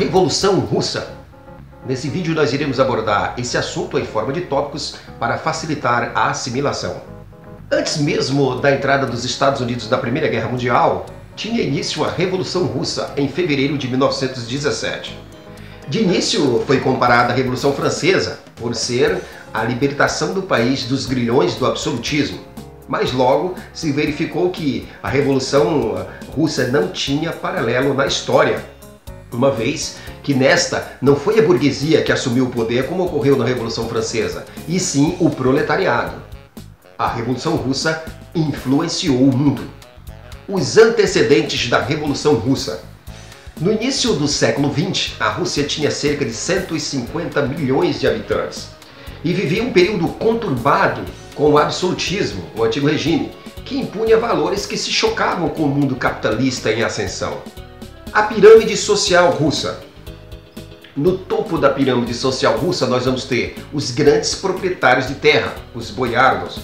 Revolução Russa. Nesse vídeo nós iremos abordar esse assunto em forma de tópicos para facilitar a assimilação. Antes mesmo da entrada dos Estados Unidos na Primeira Guerra Mundial, tinha início a Revolução Russa em fevereiro de 1917. De início foi comparada à Revolução Francesa, por ser a libertação do país dos grilhões do absolutismo. Mas logo se verificou que a Revolução Russa não tinha paralelo na história uma vez que nesta não foi a burguesia que assumiu o poder como ocorreu na Revolução Francesa, e sim o proletariado. A Revolução Russa influenciou o mundo. Os antecedentes da Revolução Russa. No início do século XX, a Rússia tinha cerca de 150 milhões de habitantes e vivia um período conturbado com o absolutismo, o antigo regime, que impunha valores que se chocavam com o mundo capitalista em ascensão. A pirâmide social russa. No topo da pirâmide social russa nós vamos ter os grandes proprietários de terra, os boiardos,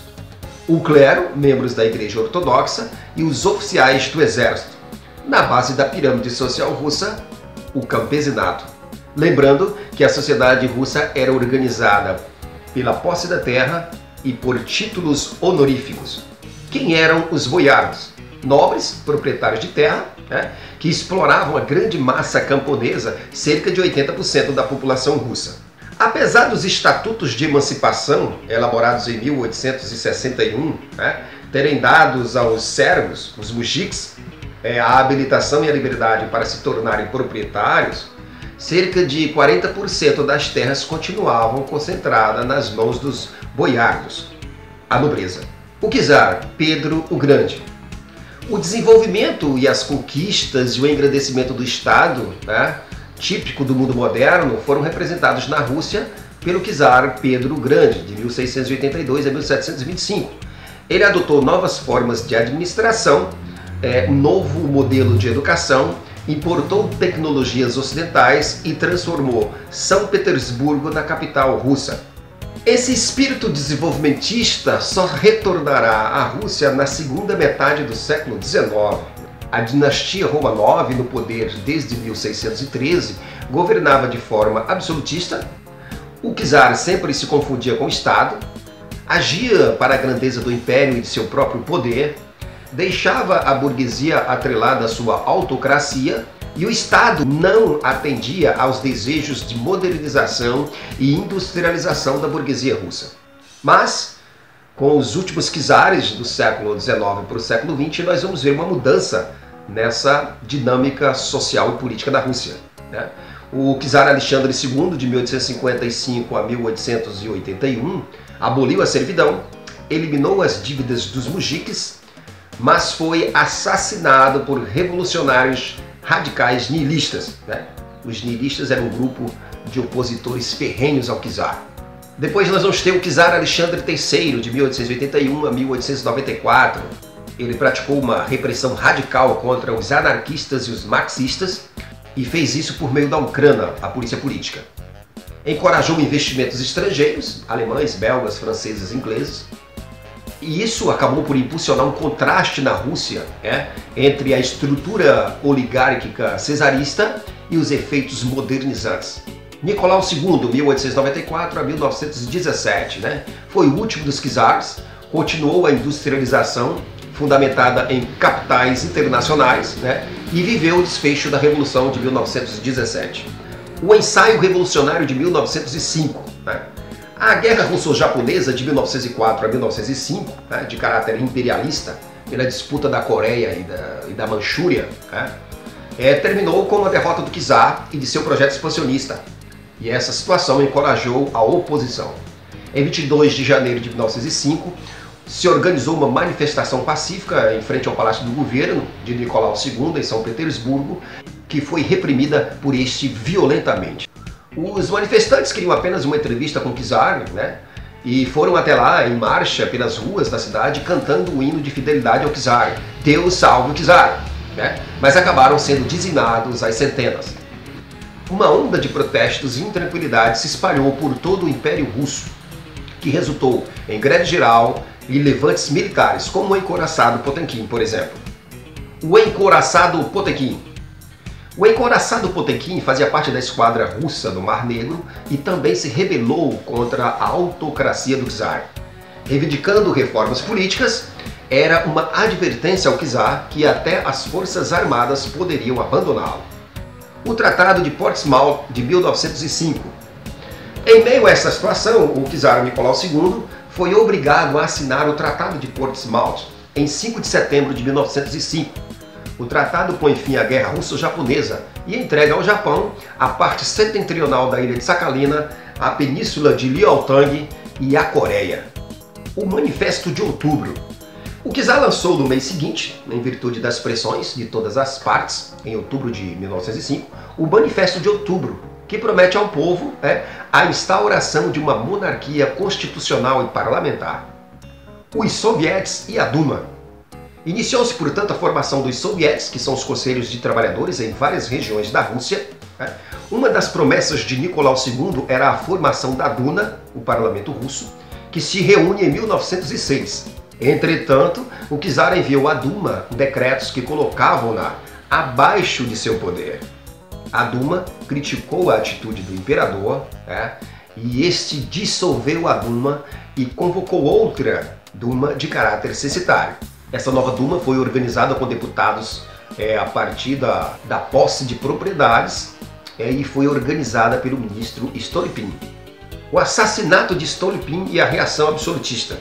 o clero, membros da igreja ortodoxa e os oficiais do exército. Na base da pirâmide social russa, o campesinato. Lembrando que a sociedade russa era organizada pela posse da terra e por títulos honoríficos. Quem eram os boiardos? Nobres, proprietários de terra, né, que exploravam a grande massa camponesa, cerca de 80% da população russa. Apesar dos estatutos de emancipação, elaborados em 1861, né, terem dados aos servos, os mujiks, é, a habilitação e a liberdade para se tornarem proprietários, cerca de 40% das terras continuavam concentradas nas mãos dos boiardos, a nobreza. O czar Pedro o Grande o desenvolvimento e as conquistas e o engrandecimento do Estado, né, típico do mundo moderno, foram representados na Rússia pelo czar Pedro Grande, de 1682 a 1725. Ele adotou novas formas de administração, é, um novo modelo de educação, importou tecnologias ocidentais e transformou São Petersburgo na capital russa. Esse espírito desenvolvimentista só retornará à Rússia na segunda metade do século XIX. A dinastia Romanov, no poder desde 1613, governava de forma absolutista. O czar sempre se confundia com o Estado, agia para a grandeza do império e de seu próprio poder, deixava a burguesia atrelada à sua autocracia e o Estado não atendia aos desejos de modernização e industrialização da burguesia russa. Mas, com os últimos czares do século XIX para o século XX, nós vamos ver uma mudança nessa dinâmica social e política da Rússia. Né? O czar Alexandre II, de 1855 a 1881, aboliu a servidão, eliminou as dívidas dos mujiques, mas foi assassinado por revolucionários radicais nihilistas. Né? Os nihilistas eram um grupo de opositores ferrenhos ao czar. Depois nós vamos ter o czar Alexandre III, de 1881 a 1894. Ele praticou uma repressão radical contra os anarquistas e os marxistas e fez isso por meio da Ucrânia, a polícia política. Encorajou investimentos estrangeiros, alemães, belgas, franceses, ingleses, e isso acabou por impulsionar um contraste na Rússia é, entre a estrutura oligárquica cesarista e os efeitos modernizantes. Nicolau II, 1894 a 1917, né, foi o último dos czares, continuou a industrialização fundamentada em capitais internacionais né, e viveu o desfecho da Revolução de 1917. O ensaio revolucionário de 1905, né, a Guerra Russo-Japonesa de 1904 a 1905, né, de caráter imperialista, pela disputa da Coreia e da, e da Manchúria, né, é, terminou com a derrota do czar e de seu projeto expansionista. E essa situação encorajou a oposição. Em 22 de janeiro de 1905, se organizou uma manifestação pacífica em frente ao Palácio do Governo de Nicolau II, em São Petersburgo, que foi reprimida por este violentamente. Os manifestantes queriam apenas uma entrevista com Kizar, né? E foram até lá em marcha pelas ruas da cidade cantando o hino de fidelidade ao Kizar. Deus salve o Kizar! Né? Mas acabaram sendo dizimados às centenas. Uma onda de protestos e intranquilidade se espalhou por todo o Império Russo, que resultou em greve geral e levantes militares, como o encoraçado Potemkin, por exemplo. O encoraçado Potemkin O encoraçado Potemkin fazia parte da esquadra russa no Mar Negro e também se rebelou contra a autocracia do czar. Reivindicando reformas políticas, era uma advertência ao czar que até as forças armadas poderiam abandoná-lo. O Tratado de Portsmouth de 1905. Em meio a essa situação, o czar Nicolau II foi obrigado a assinar o Tratado de Portsmouth em 5 de setembro de 1905. O tratado põe fim à Guerra Russo-Japonesa e entrega ao Japão a parte setentrional da ilha de Sakhalina, a península de Liaotang e a Coreia. O Manifesto de Outubro. O Kizar lançou no mês seguinte, em virtude das pressões de todas as partes, em outubro de 1905, o Manifesto de Outubro, que promete ao povo é, a instauração de uma monarquia constitucional e parlamentar. Os soviets e a Duma. Iniciou-se, portanto, a formação dos soviets, que são os conselhos de trabalhadores em várias regiões da Rússia. É. Uma das promessas de Nicolau II era a formação da Duma, o parlamento russo, que se reúne em 1906. Entretanto, o czar enviou à Duma decretos que colocavam-na abaixo de seu poder. A Duma criticou a atitude do imperador é, e este dissolveu a Duma e convocou outra Duma de caráter censitário. Essa nova Duma foi organizada com deputados é, a partir da, da posse de propriedades é, e foi organizada pelo ministro Stolypin. O assassinato de Stolypin e a reação absolutista.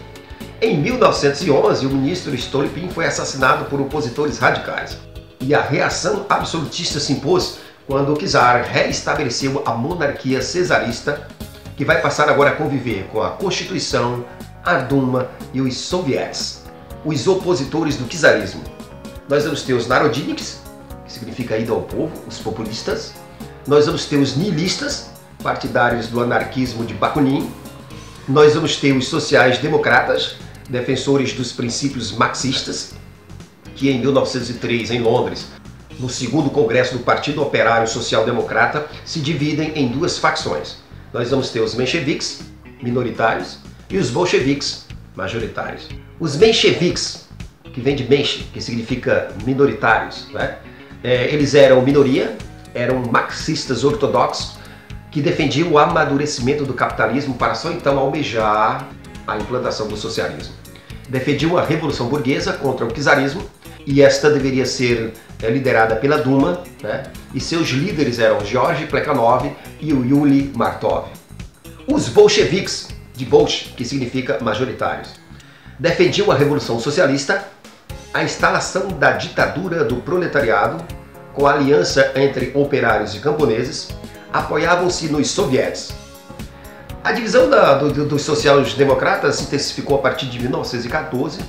Em 1911, o ministro Stolypin foi assassinado por opositores radicais. E a reação absolutista se impôs quando o czar reestabeleceu a monarquia cesarista, que vai passar agora a conviver com a Constituição, a Duma e os soviets, os opositores do czarismo. Nós vamos ter os narodniks, que significa ida ao povo, os populistas. Nós vamos ter os nihilistas, partidários do anarquismo de Bakunin. Nós vamos ter os sociais-democratas, defensores dos princípios marxistas, que em 1903, em Londres, no segundo congresso do Partido Operário Social Democrata, se dividem em duas facções. Nós vamos ter os mencheviques, minoritários, e os bolcheviques, majoritários. Os mencheviques, que vem de menche, que significa minoritários, né? é, eles eram minoria, eram marxistas ortodoxos, que defendiam o amadurecimento do capitalismo para só então almejar a implantação do socialismo. Defendiam a revolução burguesa contra o czarismo e esta deveria ser é, liderada pela Duma, né? e seus líderes eram Georgy Plekhanov e o Yuli Martov. Os bolcheviques, de Bolsh, que significa majoritários, defendiam a Revolução Socialista, a instalação da ditadura do proletariado, com a aliança entre operários e camponeses, apoiavam-se nos soviets. A divisão da, do, dos sociais-democratas se intensificou a partir de 1914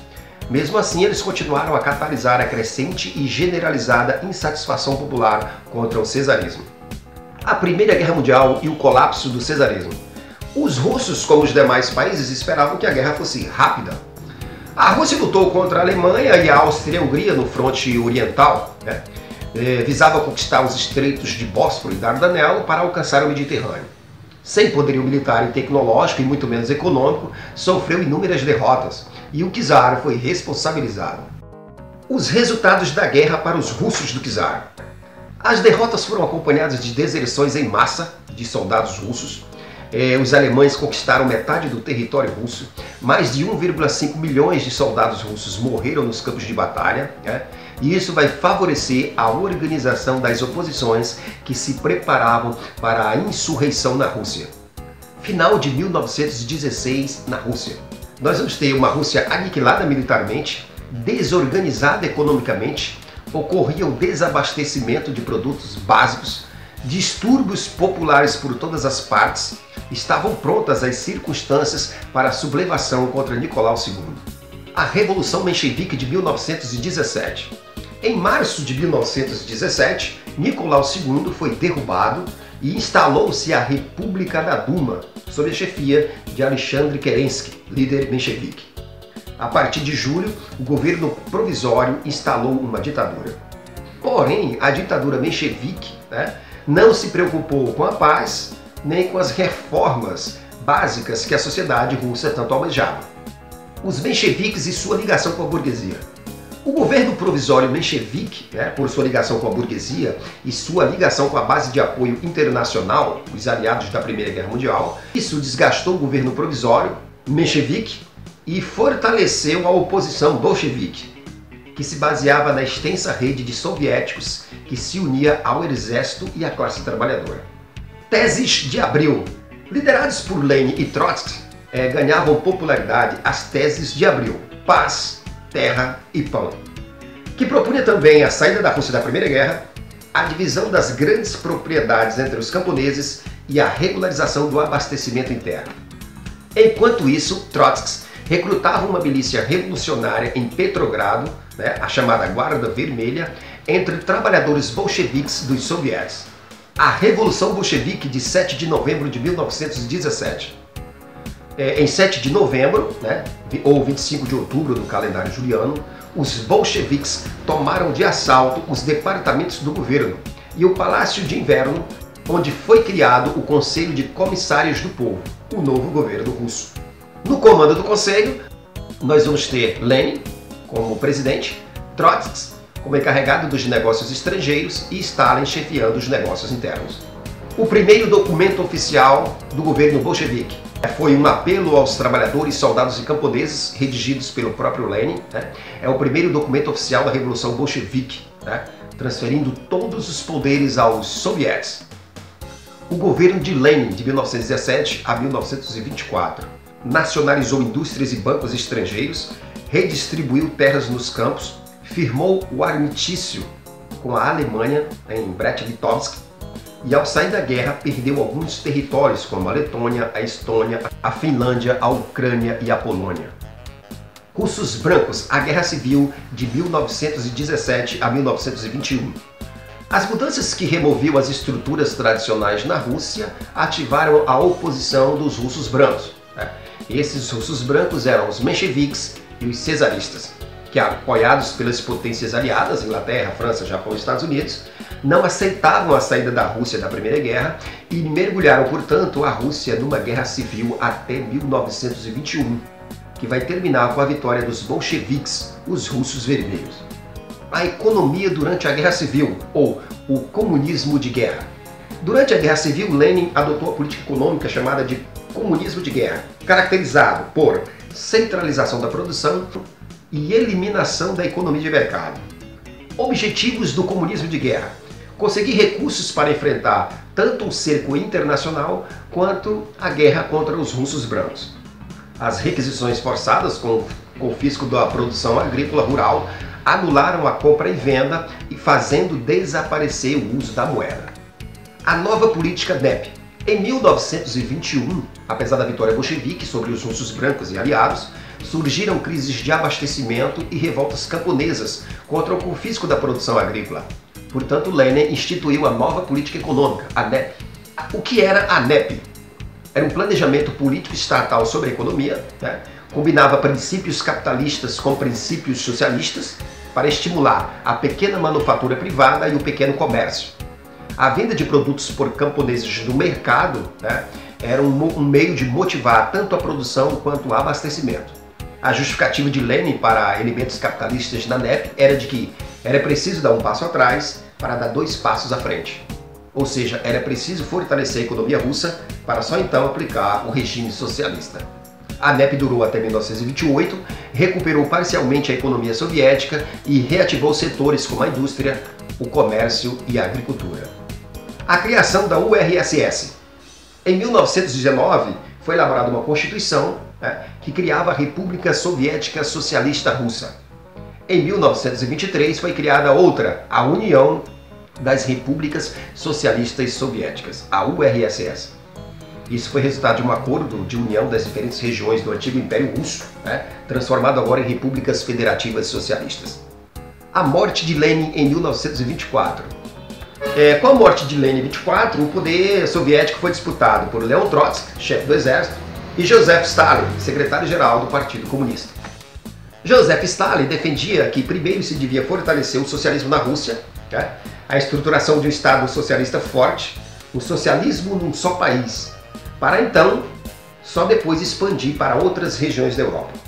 mesmo assim, eles continuaram a catalisar a crescente e generalizada insatisfação popular contra o cesarismo. A Primeira Guerra Mundial e o colapso do cesarismo. Os russos, como os demais países, esperavam que a guerra fosse rápida. A Rússia lutou contra a Alemanha e a Áustria e a Hungria no fronte oriental, né? É, visava conquistar os estreitos de Bósforo e Dardanelo para alcançar o Mediterrâneo. Sem poderio militar e tecnológico e muito menos econômico, sofreu inúmeras derrotas e o czar foi responsabilizado. Os resultados da guerra para os russos do czar. As derrotas foram acompanhadas de deserções em massa de soldados russos. É, os alemães conquistaram metade do território russo. Mais de 1,5 milhões de soldados russos morreram nos campos de batalha. Né? E isso vai favorecer a organização das oposições que se preparavam para a insurreição na Rússia. Final de 1916 na Rússia nós vamos ter uma Rússia aniquilada militarmente, desorganizada economicamente, ocorria o desabastecimento de produtos básicos, distúrbios populares por todas as partes, estavam prontas as circunstâncias para a sublevação contra Nicolau II. A Revolução Menchevique de 1917. Em março de 1917, Nicolau II foi derrubado e instalou-se a República da Duma, sob a chefia de Alexandre Kerensky, líder menchevique. A partir de julho, o governo provisório instalou uma ditadura. Porém, a ditadura menchevique né, não se preocupou com a paz nem com as reformas básicas que a sociedade russa tanto almejava. Os mencheviques e sua ligação com a burguesia. O governo provisório menchevique, né, por sua ligação com a burguesia e sua ligação com a base de apoio internacional, os aliados da Primeira Guerra Mundial, isso desgastou o governo provisório menchevique e fortaleceu a oposição bolchevique, que se baseava na extensa rede de soviéticos que se unia ao exército e à classe trabalhadora. Teses de abril. Liderados por Lenin e Trotsky, eh, ganhavam popularidade as teses de abril. Paz, terra e pão, que propunha também a saída da Rússia da Primeira Guerra, a divisão das grandes propriedades entre os camponeses e a regularização do abastecimento interno. Enquanto isso, Trotsky recrutava uma milícia revolucionária em Petrogrado, né, a chamada Guarda Vermelha, entre trabalhadores bolcheviques dos sovietes. A Revolução Bolchevique de 7 de novembro de 1917 é, em 7 de novembro, né, ou 25 de outubro do calendário juliano, os bolcheviques tomaram de assalto os departamentos do governo e o Palácio de Inverno, onde foi criado o Conselho de Comissários do Povo, o novo governo russo. No comando do conselho, nós vamos ter Lenin como presidente, Trotsky como encarregado dos negócios estrangeiros e Stalin chefiando os negócios internos. O primeiro documento oficial do governo bolchevique foi um apelo aos trabalhadores, soldados e camponeses, redigidos pelo próprio Lenin. Né? É o primeiro documento oficial da Revolução Bolchevique, né? transferindo todos os poderes aos sovietes. O governo de Lenin, de 1917 a 1924, nacionalizou indústrias e bancos estrangeiros, redistribuiu terras nos campos, firmou o armistício com a Alemanha em Brest-Litovsk e ao sair da guerra perdeu alguns territórios como a Letônia, a Estônia, a Finlândia, a Ucrânia e a Polônia. Russos brancos, a Guerra Civil de 1917 a 1921. As mudanças que removiam as estruturas tradicionais na Rússia ativaram a oposição dos russos brancos. Né? Esses russos brancos eram os mencheviques e os cesaristas, que apoiados pelas potências aliadas, Inglaterra, França, Japão e Estados Unidos, não aceitavam a saída da Rússia da Primeira Guerra e mergulharam, portanto, a Rússia numa guerra civil até 1921, que vai terminar com a vitória dos bolcheviques, os russos vermelhos. A economia durante a Guerra Civil, ou o comunismo de guerra. Durante a Guerra Civil, Lenin adotou a política econômica chamada de comunismo de guerra, caracterizado por centralização da produção e eliminação da economia de mercado. Objetivos do comunismo de guerra: conseguir recursos para enfrentar tanto o cerco internacional quanto a guerra contra os russos brancos. As requisições forçadas com o confisco da produção agrícola rural anularam a compra e venda e fazendo desaparecer o uso da moeda. A nova política NEP. Em 1921, apesar da vitória bolchevique sobre os russos brancos e aliados, surgiram crises de abastecimento e revoltas camponesas contra o confisco da produção agrícola. Portanto, Lenin instituiu a nova política econômica, a NEP. O que era a NEP? Era um planejamento político estatal sobre a economia, né? combinava princípios capitalistas com princípios socialistas para estimular a pequena manufatura privada e o pequeno comércio. A venda de produtos por camponeses no mercado né, era um, um meio de motivar tanto a produção quanto o abastecimento. A justificativa de Lenin para elementos capitalistas na NEP era de que era preciso dar um passo atrás para dar dois passos à frente. Ou seja, era preciso fortalecer a economia russa para só então aplicar o regime socialista. A NEP durou até 1928, recuperou parcialmente a economia soviética e reativou setores como a indústria, o comércio e a agricultura. A criação da URSS. Em 1919, foi elaborada uma constituição né, que criava a República Soviética Socialista Russa. Em 1923 foi criada outra, a União das Repúblicas Socialistas Soviéticas, a URSS. Isso foi resultado de um acordo de união das diferentes regiões do antigo Império Russo, né, transformado agora em repúblicas federativas socialistas. A morte de Lenin em 1924. É, com a morte de Lenin em 24, o poder soviético foi disputado por Leon Trotsky, chefe do exército, e Joseph Stalin, secretário-geral do Partido Comunista. Joseph Stalin defendia que primeiro se devia fortalecer o socialismo na Rússia, né? a estruturação de um Estado socialista forte, o socialismo num só país, para então só depois expandir para outras regiões da Europa.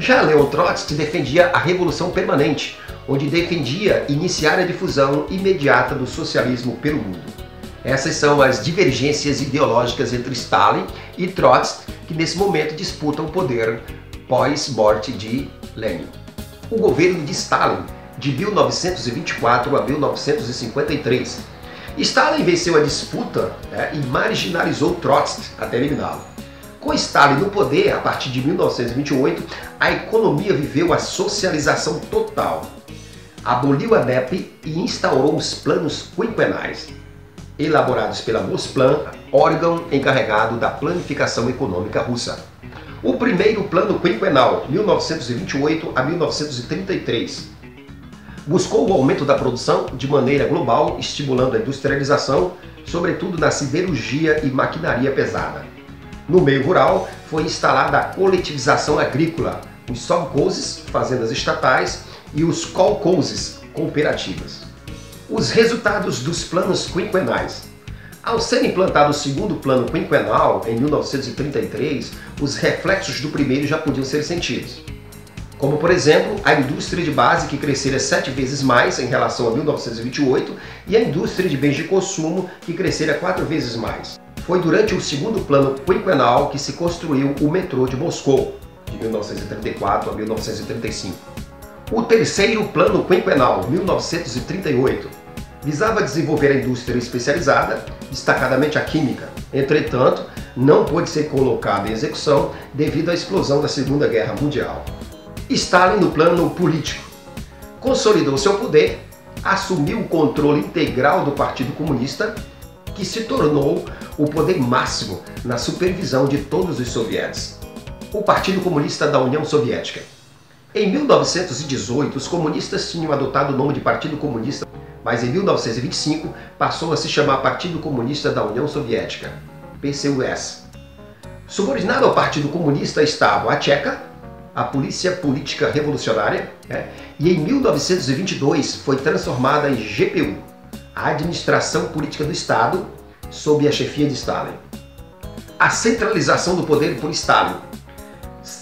Já Leon Trotsky defendia a revolução permanente, onde defendia iniciar a difusão imediata do socialismo pelo mundo. Essas são as divergências ideológicas entre Stalin e Trotsky, que nesse momento disputam o poder pós-morte de Lenin. O governo de Stalin, de 1924 a 1953. Stalin venceu a disputa né, e marginalizou Trotsky até eliminá-lo. Com Stalin no poder, a partir de 1928, a economia viveu a socialização total. Aboliu a NEP e instaurou os planos quinquenais, elaborados pela Gosplan, órgão encarregado da planificação econômica russa. O primeiro plano quinquenal, 1928 a 1933, buscou o aumento da produção de maneira global, estimulando a industrialização, sobretudo na siderurgia e maquinaria pesada. No meio rural, foi instalada a coletivização agrícola, os sovkhozes, fazendas estatais, e os kolkhozes, cooperativas. Os resultados dos planos quinquenais. Ao ser implantado o segundo plano quinquenal, em 1933, os reflexos do primeiro já podiam ser sentidos. Como, por exemplo, a indústria de base que crescera sete vezes mais em relação a 1928 e a indústria de bens de consumo que crescera quatro vezes mais. Foi durante o segundo plano quinquenal que se construiu o metrô de Moscou, de 1934 a 1935. O terceiro plano quinquenal, 1938, visava desenvolver a indústria especializada, destacadamente a química. Entretanto, não pôde ser colocada em execução devido à explosão da Segunda Guerra Mundial. Stalin, no plano político, consolidou seu poder, assumiu o controle integral do Partido Comunista que se tornou o poder máximo na supervisão de todos os sovietes, o Partido Comunista da União Soviética. Em 1918, os comunistas tinham adotado o nome de Partido Comunista, mas em 1925 passou a se chamar Partido Comunista da União Soviética, PCUS. Subordinado ao Partido Comunista estavam a Tcheca, a Polícia Política Revolucionária, né? e em 1922 foi transformada em GPU, a administração política do Estado sob a chefia de Stalin. A centralização do poder por Stalin.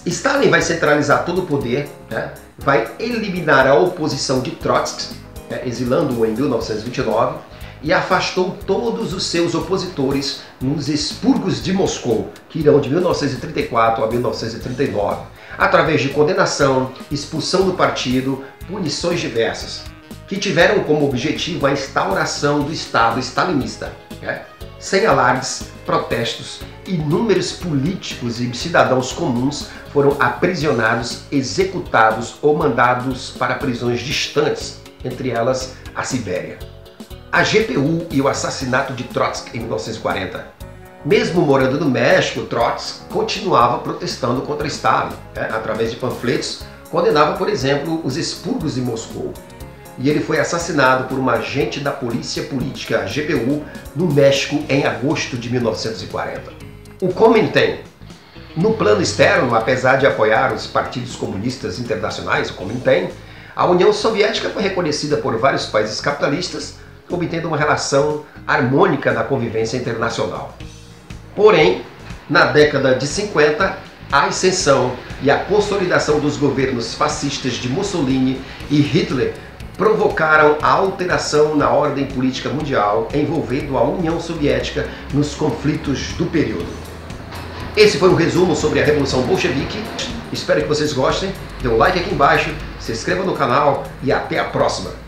Stalin vai centralizar todo o poder, né? vai eliminar a oposição de Trotsky, né? exilando-o em 1929, e afastou todos os seus opositores nos expurgos de Moscou, que irão de 1934 a 1939, através de condenação, expulsão do partido, punições diversas que tiveram como objetivo a instauração do Estado stalinista. Né? Sem alardes, protestos, inúmeros políticos e cidadãos comuns foram aprisionados, executados ou mandados para prisões distantes, entre elas a Sibéria. A GPU e o assassinato de Trotsky em 1940. Mesmo morando no México, Trotsky continuava protestando contra Stalin, né? através de panfletos, condenava, por exemplo, os expurgos de Moscou, e ele foi assassinado por um agente da Polícia Política GPU no México em agosto de 1940. O Comintern, no plano externo, apesar de apoiar os partidos comunistas internacionais, o Comintern, a União Soviética foi reconhecida por vários países capitalistas, obtendo uma relação harmônica na convivência internacional. Porém, na década de 50, a ascensão e a consolidação dos governos fascistas de Mussolini e Hitler provocaram a alteração na ordem política mundial envolvendo a União Soviética nos conflitos do período. Esse foi um resumo sobre a Revolução Bolchevique. Espero que vocês gostem. Dê um like aqui embaixo, se inscreva no canal e até a próxima!